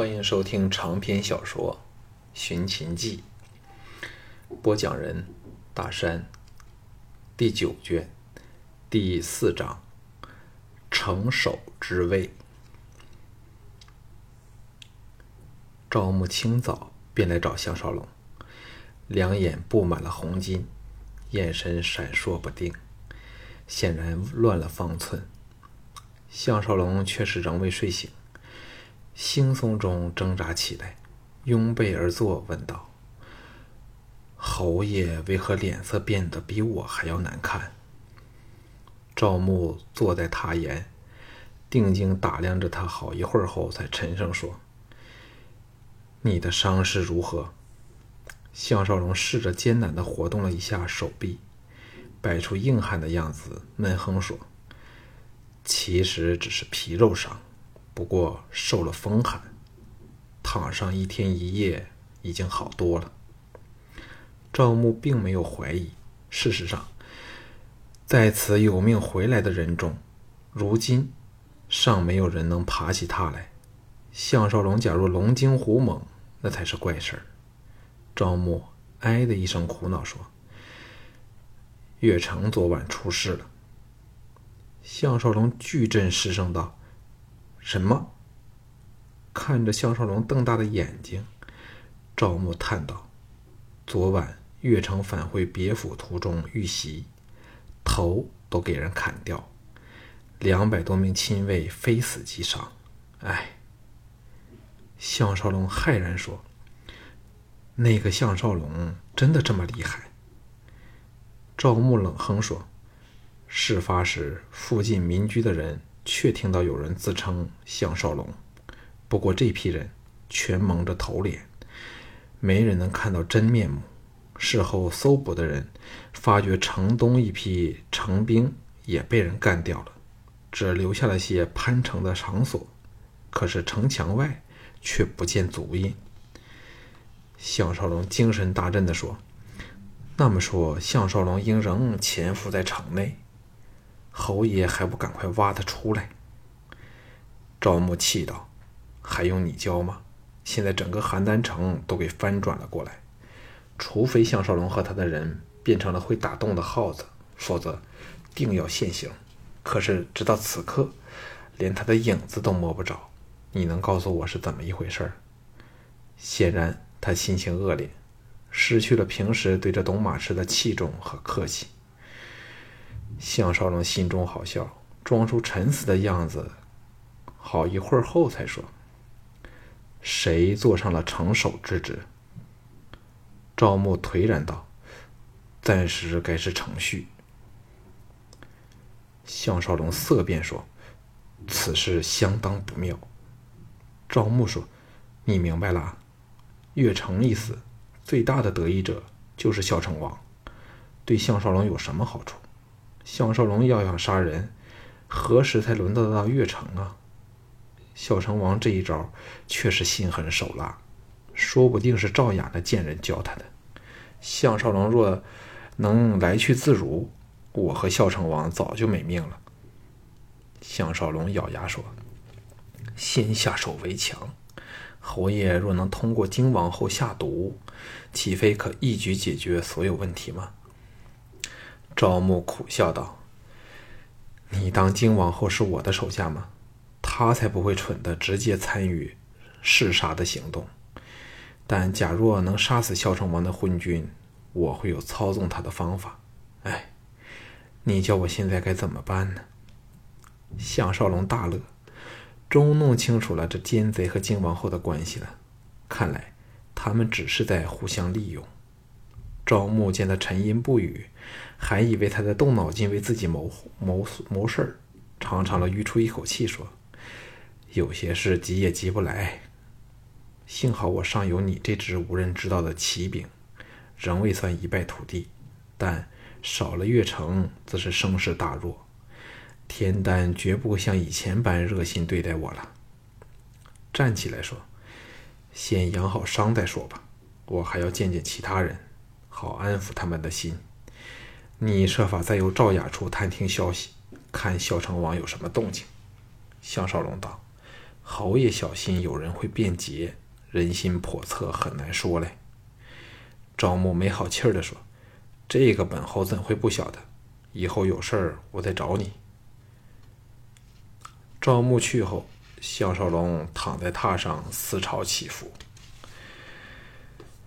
欢迎收听长篇小说《寻秦记》，播讲人：大山。第九卷第四章：城守之位。赵牧清早便来找项少龙，两眼布满了红巾，眼神闪烁不定，显然乱了方寸。项少龙却是仍未睡醒。惺忪中挣扎起来，拥背而坐，问道：“侯爷为何脸色变得比我还要难看？”赵牧坐在榻沿，定睛打量着他好一会儿后，才沉声说：“你的伤势如何？”项少龙试着艰难地活动了一下手臂，摆出硬汉的样子，闷哼说：“其实只是皮肉伤。”不过受了风寒，躺上一天一夜，已经好多了。赵牧并没有怀疑，事实上，在此有命回来的人中，如今尚没有人能爬起他来。项少龙假如龙精虎猛，那才是怪事儿。赵牧唉的一声苦恼说：“岳成昨晚出事了。”项少龙巨震失声道。什么？看着项少龙瞪大的眼睛，赵牧叹道：“昨晚岳城返回别府途中遇袭，头都给人砍掉，两百多名亲卫非死即伤。哎。”项少龙骇然说：“那个项少龙真的这么厉害？”赵牧冷哼说：“事发时附近民居的人。”却听到有人自称项少龙，不过这批人全蒙着头脸，没人能看到真面目。事后搜捕的人发觉城东一批城兵也被人干掉了，只留下了些攀城的场所，可是城墙外却不见足印。项少龙精神大振地说：“那么说，项少龙应仍潜伏在城内？”侯爷还不赶快挖他出来！赵牧气道：“还用你教吗？现在整个邯郸城都给翻转了过来，除非项少龙和他的人变成了会打洞的耗子，否则定要现形。可是直到此刻，连他的影子都摸不着。你能告诉我是怎么一回事？”显然，他心情恶劣，失去了平时对这董马氏的器重和客气。项少龙心中好笑，装出沉思的样子，好一会儿后才说：“谁坐上了城守之职？”赵牧颓然道：“暂时该是程序。”项少龙色变说：“此事相当不妙。”赵牧说：“你明白了？岳城一死，最大的得益者就是孝成王，对项少龙有什么好处？”项少龙要想杀人，何时才轮得到岳城啊？孝成王这一招确实心狠手辣，说不定是赵雅那贱人教他的。项少龙若能来去自如，我和孝成王早就没命了。项少龙咬牙说：“先下手为强，侯爷若能通过荆王后下毒，岂非可一举解决所有问题吗？”赵牧苦笑道：“你当金王后是我的手下吗？他才不会蠢的直接参与弑杀的行动。但假若能杀死孝成王的昏君，我会有操纵他的方法。哎，你叫我现在该怎么办呢？”项少龙大乐，终弄清楚了这奸贼和金王后的关系了。看来他们只是在互相利用。赵牧见他沉吟不语。还以为他在动脑筋为自己谋谋谋事儿，长长的吁出一口气说：“有些事急也急不来。幸好我尚有你这支无人知道的奇兵，仍未算一败涂地。但少了月城，则是声势大弱。天丹绝不会像以前般热心对待我了。”站起来说：“先养好伤再说吧，我还要见见其他人，好安抚他们的心。”你设法再由赵雅处探听消息，看孝成王有什么动静。项少龙道：“侯爷小心有人会变节，人心叵测，很难说嘞。赵牧没好气儿的说：“这个本侯怎会不晓得？以后有事儿我再找你。”赵牧去后，项少龙躺在榻上思潮起伏。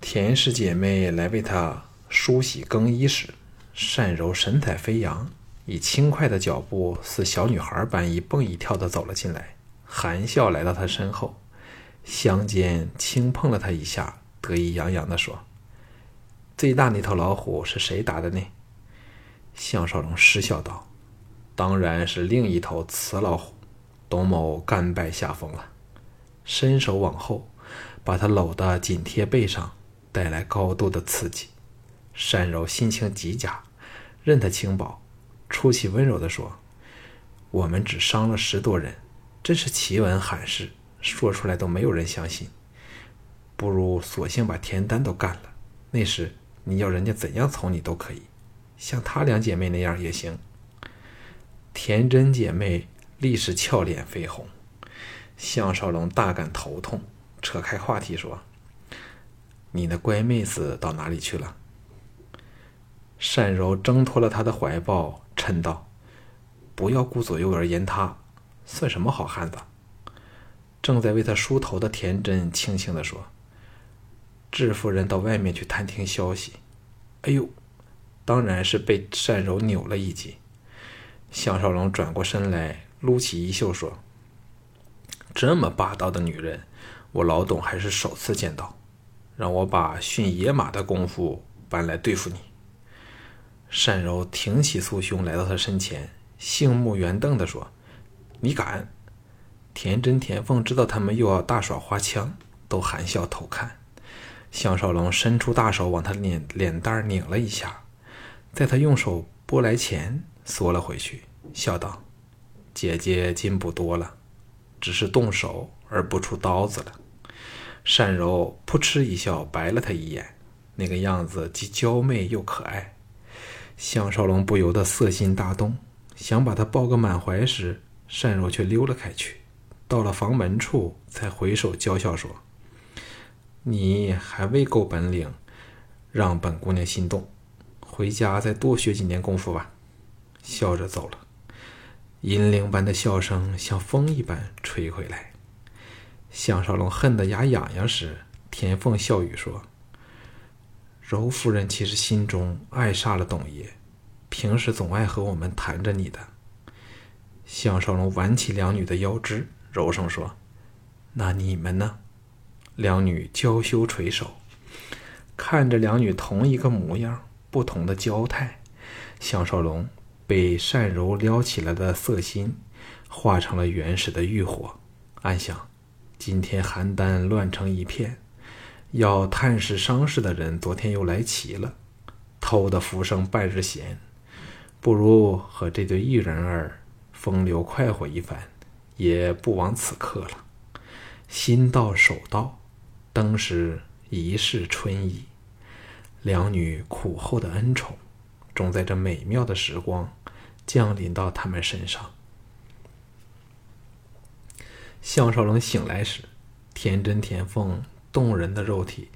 田氏姐妹来为他梳洗更衣时，单柔神采飞扬，以轻快的脚步似小女孩般一蹦一跳的走了进来，含笑来到他身后，香肩轻碰了他一下，得意洋洋的说。最大那头老虎是谁打的呢？项少龙失笑道：“当然是另一头雌老虎，董某甘拜下风了。”伸手往后，把他搂得紧贴背上，带来高度的刺激。单柔心情极佳，任他轻薄，出奇温柔地说：“我们只伤了十多人，真是奇闻罕事，说出来都没有人相信。不如索性把田丹都干了，那时……”你要人家怎样从你都可以，像她两姐妹那样也行。田真姐妹立时俏脸绯红，项少龙大感头痛，扯开话题说：“你那乖妹子到哪里去了？”单柔挣脱了他的怀抱，嗔道：“不要顾左右而言他，算什么好汉子？”正在为他梳头的田真轻轻的说。智夫人到外面去探听消息，哎呦，当然是被单柔扭了一击。项少龙转过身来，撸起衣袖说：“这么霸道的女人，我老董还是首次见到。让我把驯野马的功夫搬来对付你。”单柔挺起酥胸来到他身前，杏目圆瞪地说：“你敢？”田真、田凤知道他们又要大耍花枪，都含笑偷看。项少龙伸出大手往他脸脸蛋拧了一下，在他用手拨来前缩了回去，笑道：“姐姐进步多了，只是动手而不出刀子了。”单柔扑哧一笑，白了他一眼，那个样子既娇媚又可爱。项少龙不由得色心大动，想把他抱个满怀时，单若却溜了开去，到了房门处，才回首娇笑说。你还未够本领，让本姑娘心动。回家再多学几年功夫吧。笑着走了，银铃般的笑声像风一般吹回来。项少龙恨得牙痒痒时，田凤笑语说：“柔夫人其实心中爱煞了董爷，平时总爱和我们谈着你的。”项少龙挽起两女的腰肢，柔声说：“那你们呢？”两女娇羞垂首，看着两女同一个模样，不同的娇态，项少龙被善柔撩起来的色心化成了原始的欲火，暗想：今天邯郸乱成一片，要探视伤势的人昨天又来齐了，偷得浮生半日闲，不如和这对玉人儿风流快活一番，也不枉此刻了。心到手到。登时一世春意，两女苦后的恩宠，终在这美妙的时光降临到他们身上。项少龙醒来时，田真、田凤动人的肉体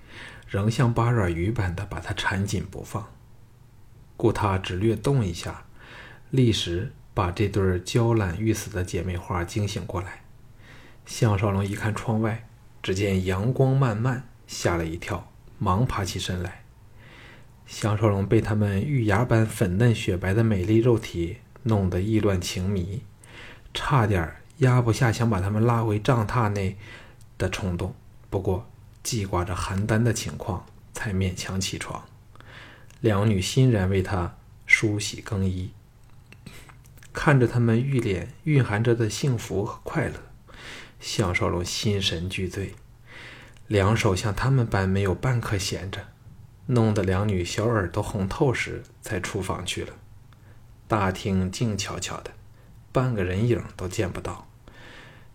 仍像八爪鱼般的把它缠紧不放，故他只略动一下，立时把这对娇懒欲死的姐妹花惊醒过来。项少龙一看窗外。只见阳光漫漫，吓了一跳，忙爬起身来。项少龙被他们玉牙般粉嫩雪白的美丽肉体弄得意乱情迷，差点压不下想把他们拉回帐榻内的冲动。不过记挂着邯郸的情况，才勉强起床。两女欣然为他梳洗更衣，看着他们玉脸蕴含着的幸福和快乐。项少龙心神俱醉，两手像他们般没有半刻闲着，弄得两女小耳朵红透时，才出房去了。大厅静悄悄的，半个人影都见不到。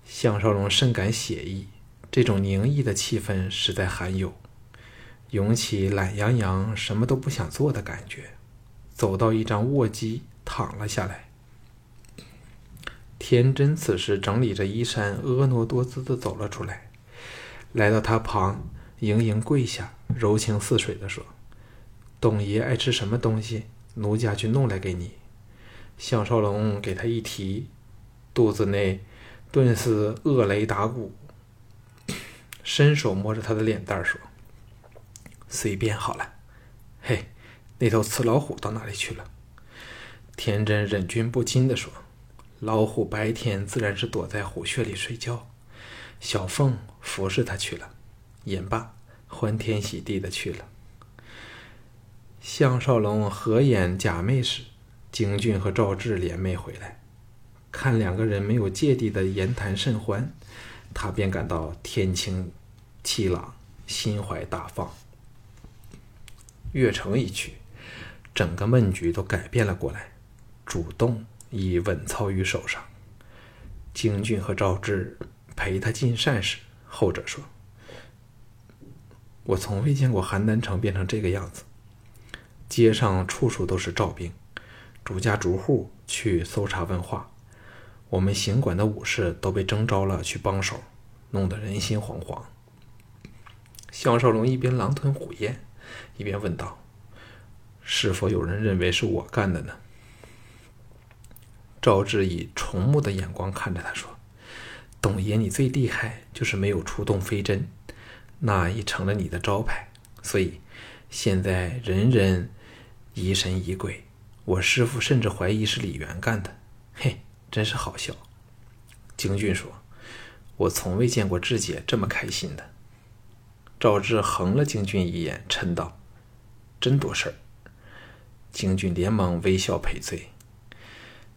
项少龙甚感写意，这种宁逸的气氛实在罕有，涌起懒洋洋、什么都不想做的感觉，走到一张卧机躺了下来。田真此时整理着衣衫，婀娜多姿的走了出来，来到他旁，盈盈跪下，柔情似水的说：“董爷爱吃什么东西，奴家去弄来给你。”项少龙给他一提，肚子内顿时恶雷打鼓，伸手摸着他的脸蛋儿说：“随便好了。”嘿，那头雌老虎到哪里去了？田真忍俊不禁地说：“老虎白天自然是躲在虎穴里睡觉，小凤服侍他去了。”言罢，欢天喜地的去了。项少龙合眼假寐时，京俊和赵志联袂回来，看两个人没有芥蒂的言谈甚欢，他便感到天清气朗，心怀大放。月城一去，整个闷局都改变了过来。主动已稳操于手上。京俊和赵志陪他进膳时，后者说：“我从未见过邯郸城变成这个样子，街上处处都是赵兵，逐家逐户去搜查问话。我们行馆的武士都被征召了去帮手，弄得人心惶惶。”项少龙一边狼吞虎咽，一边问道：“是否有人认为是我干的呢？”赵志以崇慕的眼光看着他说：“董爷，你最厉害就是没有出动飞针，那已成了你的招牌。所以现在人人疑神疑鬼，我师傅甚至怀疑是李元干的。真是好笑。”京俊说：“我从未见过志姐这么开心的。”赵志横了京俊一眼，嗔道：“真多事儿。”京俊连忙微笑赔罪。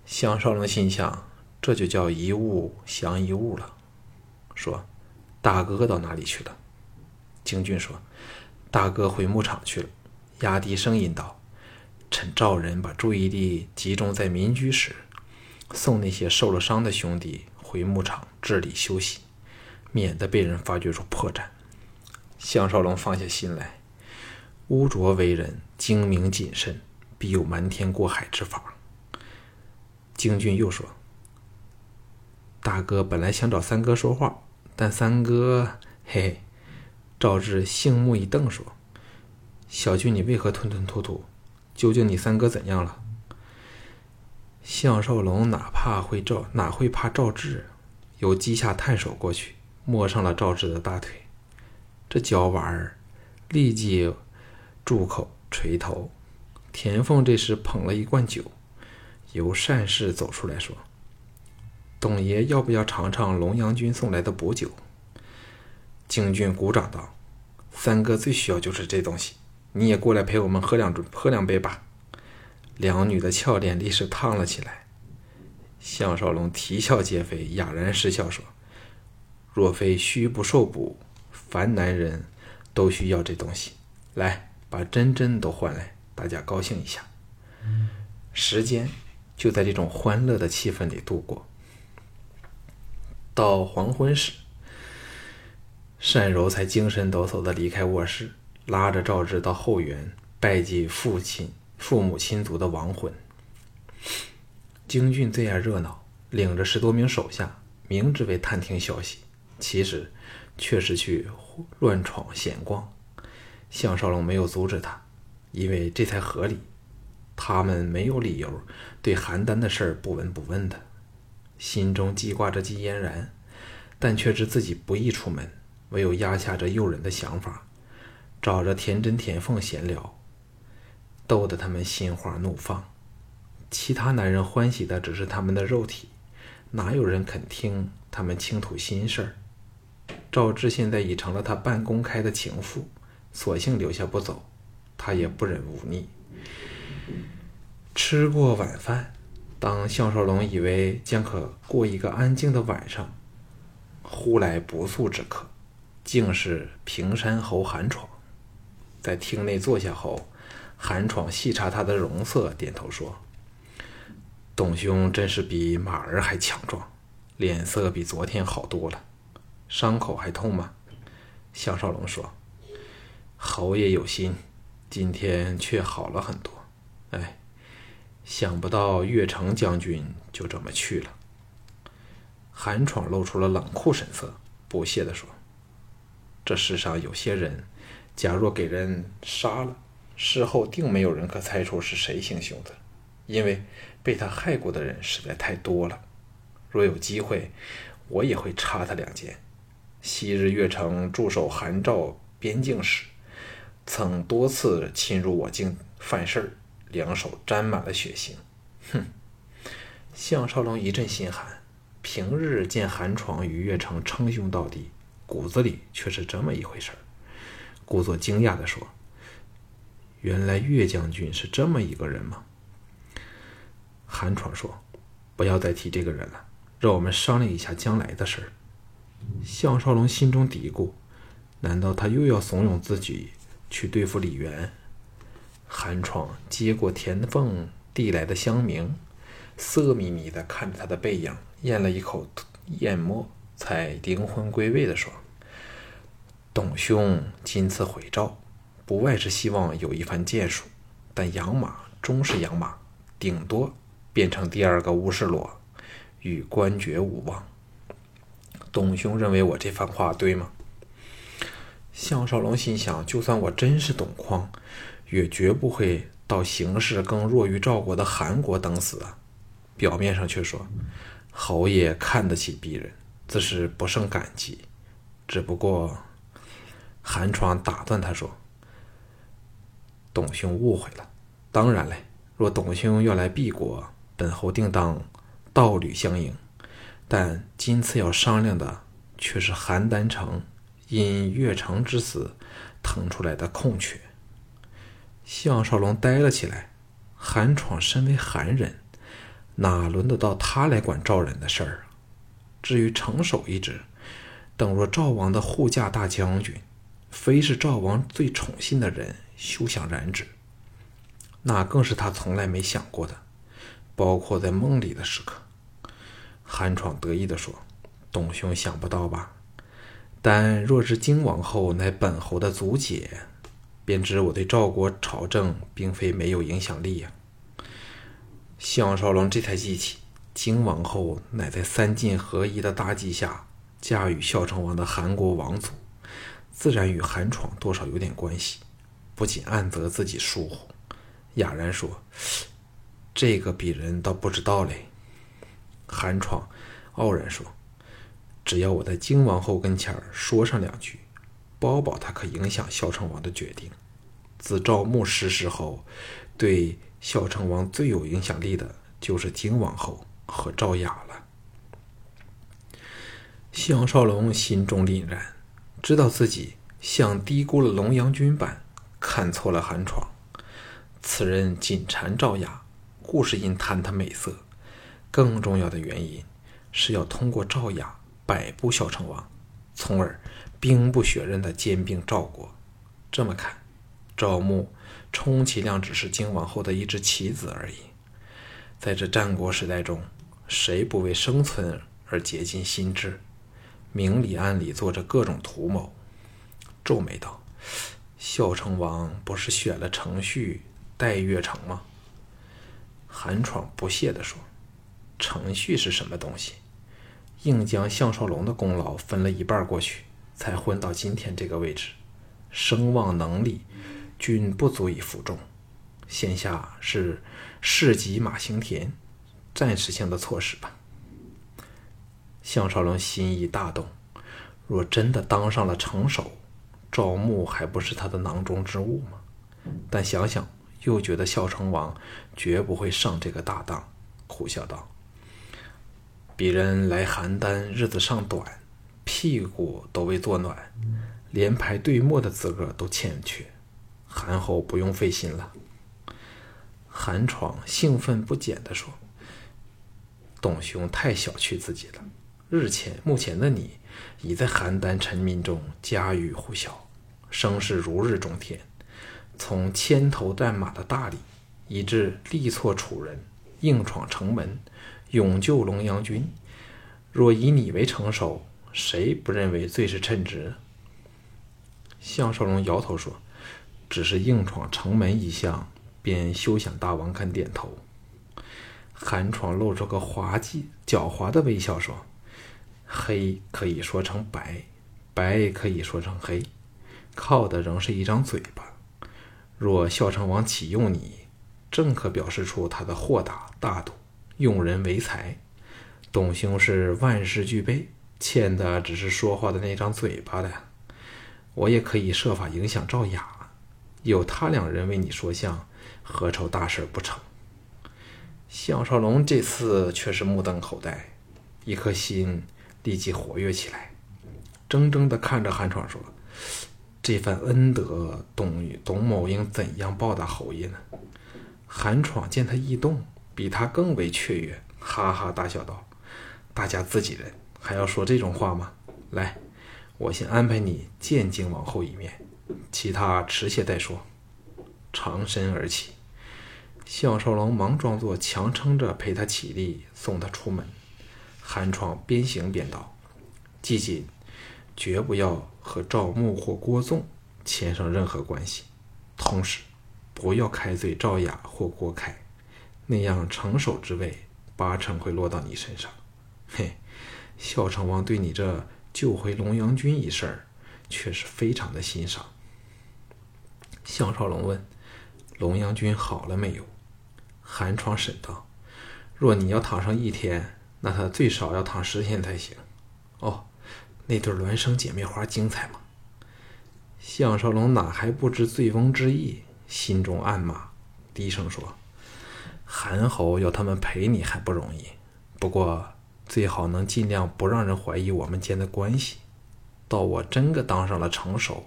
项少龙心想：“这就叫一物降一物了。”说：“大哥到哪里去了？”京俊说：“大哥回牧场去了。”压低声音道：“趁赵人把注意力集中在民居时，送那些受了伤的兄弟回牧场治理休息，免得被人发觉出破绽。”项少龙放下心来，污浊为人，精明谨慎，必有瞒天过海之法。京俊又说：“大哥本来想找三哥说话，但三哥……嘿嘿。”赵志杏目一瞪说：“小俊，你为何吞吞吐吐？究竟你三哥怎样了？”项少龙哪怕会赵，哪会怕赵志？由机下探手过去，摸上了赵志的大腿。这脚娃儿立即住口垂头。田凤这时捧了一罐酒。由善士走出来说：“董爷要不要尝尝龙阳君送来的补酒？”京俊鼓掌道：“三哥最需要就是这东西，你也过来陪我们喝两喝两杯吧。”两女的俏脸立时烫了起来。项少龙啼笑皆非，哑然失笑说：“若非虚不受补，凡男人都需要这东西。来，把真真都换来，大家高兴一下。”时间。就在这种欢乐的气氛里度过。到黄昏时，单柔才精神抖擞的离开卧室，拉着赵志到后园拜祭父亲、父母亲族的亡魂。京俊最爱热闹，领着十多名手下，明知为探听消息，其实却是去乱闯闲逛。项少龙没有阻止他，因为这才合理。他们没有理由对邯郸的事儿不闻不问的，心中记挂着季嫣然，但却知自己不易出门，唯有压下这诱人的想法，找着田真、田凤闲聊，逗得他们心花怒放。其他男人欢喜的只是他们的肉体，哪有人肯听他们倾吐心事儿？赵志现在已成了他半公开的情妇，索性留下不走，他也不忍忤逆。吃过晚饭，当项少龙以为将可过一个安静的晚上，忽来不速之客，竟是平山侯韩闯。在厅内坐下后，韩闯细察他的容色，点头说：“董兄真是比马儿还强壮，脸色比昨天好多了。伤口还痛吗？”项少龙说：“侯爷有心，今天却好了很多。哎。”想不到岳城将军就这么去了。韩闯露出了冷酷神色，不屑地说：“这世上有些人，假若给人杀了，事后定没有人可猜出是谁行凶的，因为被他害过的人实在太多了。若有机会，我也会插他两剑。昔日越城驻守韩赵边境时，曾多次侵入我境犯事儿，两手沾满了血腥。哼！”项少龙一阵心寒。平日见韩闯与月城称兄道弟，骨子里却是这么一回事儿。故作惊讶地说：“原来岳将军是这么一个人吗？”韩闯说：“不要再提这个人了，让我们商量一下将来的事儿。”项少龙心中嘀咕：“难道他又要怂恿自己去对付李元？”韩闯接过田凤递来的香茗，色眯眯地看着他的背影。咽了一口咽沫，才灵魂归位的说：“董兄今次回赵，不外是希望有一番建树，但养马终是养马，顶多变成第二个乌世罗，与官爵无望。董兄认为我这番话对吗？”项少龙心想：就算我真是董匡，也绝不会到形势更弱于赵国的韩国等死啊！表面上却说。侯爷看得起鄙人，自是不胜感激。只不过，韩闯打断他说：“董兄误会了。当然嘞，若董兄要来敝国，本侯定当道侣相迎。但今次要商量的，却是邯郸城因越城之死腾出来的空缺。”项少龙呆了起来。韩闯身为韩人。哪轮得到他来管赵人的事儿啊？至于城守一职，等若赵王的护驾大将军，非是赵王最宠信的人，休想染指。那更是他从来没想过的，包括在梦里的时刻。韩闯得意地说：“董兄想不到吧？但若是荆王后乃本侯的族姐，便知我对赵国朝政并非没有影响力呀。”项少龙这才记起，荆王后乃在三晋合一的大计下嫁与孝成王的韩国王族，自然与韩闯多少有点关系，不仅暗责自己疏忽，哑然说：“这个鄙人倒不知道嘞。”韩闯傲然说：“只要我在荆王后跟前说上两句，包保他可影响孝成王的决定。自赵牧逝世后，对。”孝成王最有影响力的就是荆王后和赵雅了。项少龙心中凛然，知道自己像低估了龙阳君般看错了韩闯。此人紧缠赵雅，固是因贪他美色，更重要的原因是要通过赵雅摆布孝成王，从而兵不血刃的兼并赵国。这么看，赵牧。充其量只是荆王后的一只棋子而已。在这战国时代中，谁不为生存而竭尽心智，明里暗里做着各种图谋？皱眉道：“孝成王不是选了程序代越城吗？”韩闯不屑地说：“程序是什么东西？硬将项少龙的功劳分了一半过去，才混到今天这个位置，声望能力。”均不足以服众，现下是市级马行田，暂时性的措施吧。项少龙心意大动，若真的当上了城守，赵牧还不是他的囊中之物吗？但想想又觉得孝成王绝不会上这个大当，苦笑道：“鄙人来邯郸日子尚短，屁股都未坐暖，连排队末的资格都欠缺。”韩侯不用费心了。韩闯兴奋不减地说：“董兄太小觑自己了。日前，目前的你已在邯郸臣民中家喻户晓，声势如日中天。从牵头战马的大礼，以至力挫楚人、硬闯城门、勇救龙阳军，若以你为城守，谁不认为最是称职？”项少龙摇头说。只是硬闯城门一项，便休想大王肯点头。韩闯露出个滑稽、狡猾的微笑，说：“黑可以说成白，白可以说成黑，靠的仍是一张嘴巴。若孝成王启用你，正可表示出他的豁达大度，用人为才。董兄是万事俱备，欠的只是说话的那张嘴巴的。我也可以设法影响赵雅，有他两人为你说相，何愁大事不成？项少龙这次却是目瞪口呆，一颗心立即活跃起来，怔怔地看着韩闯说：“这份恩德，董董某应怎样报答侯爷呢？”韩闯见他异动，比他更为雀跃，哈哈大笑道：“大家自己人，还要说这种话吗？来，我先安排你见靖王后一面，其他迟些再说。”长身而起。项少龙忙装作强撑着陪他起立，送他出门。韩闯边行边道：“季锦，绝不要和赵牧或郭纵牵上任何关系。同时，不要开罪赵雅或郭开，那样成首之位八成会落到你身上。嘿，孝成王对你这救回龙阳君一事，却是非常的欣赏。”项少龙问：“龙阳君好了没有？”寒窗审道：“若你要躺上一天，那他最少要躺十天才行。”哦，那对孪生姐妹花精彩吗？项少龙哪还不知醉翁之意，心中暗骂，低声说：“韩侯要他们陪你还不容易，不过最好能尽量不让人怀疑我们间的关系。到我真个当上了城守，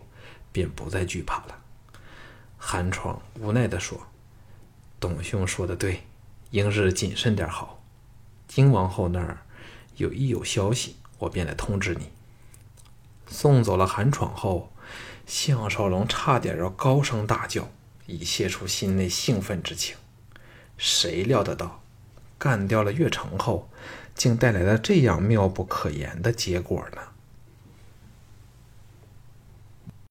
便不再惧怕了。”韩闯无奈地说。董兄说的对，应是谨慎点好。金王后那儿有一有消息，我便来通知你。送走了韩闯后，项少龙差点要高声大叫，以泄出心内兴奋之情。谁料得到，干掉了岳城后，竟带来了这样妙不可言的结果呢？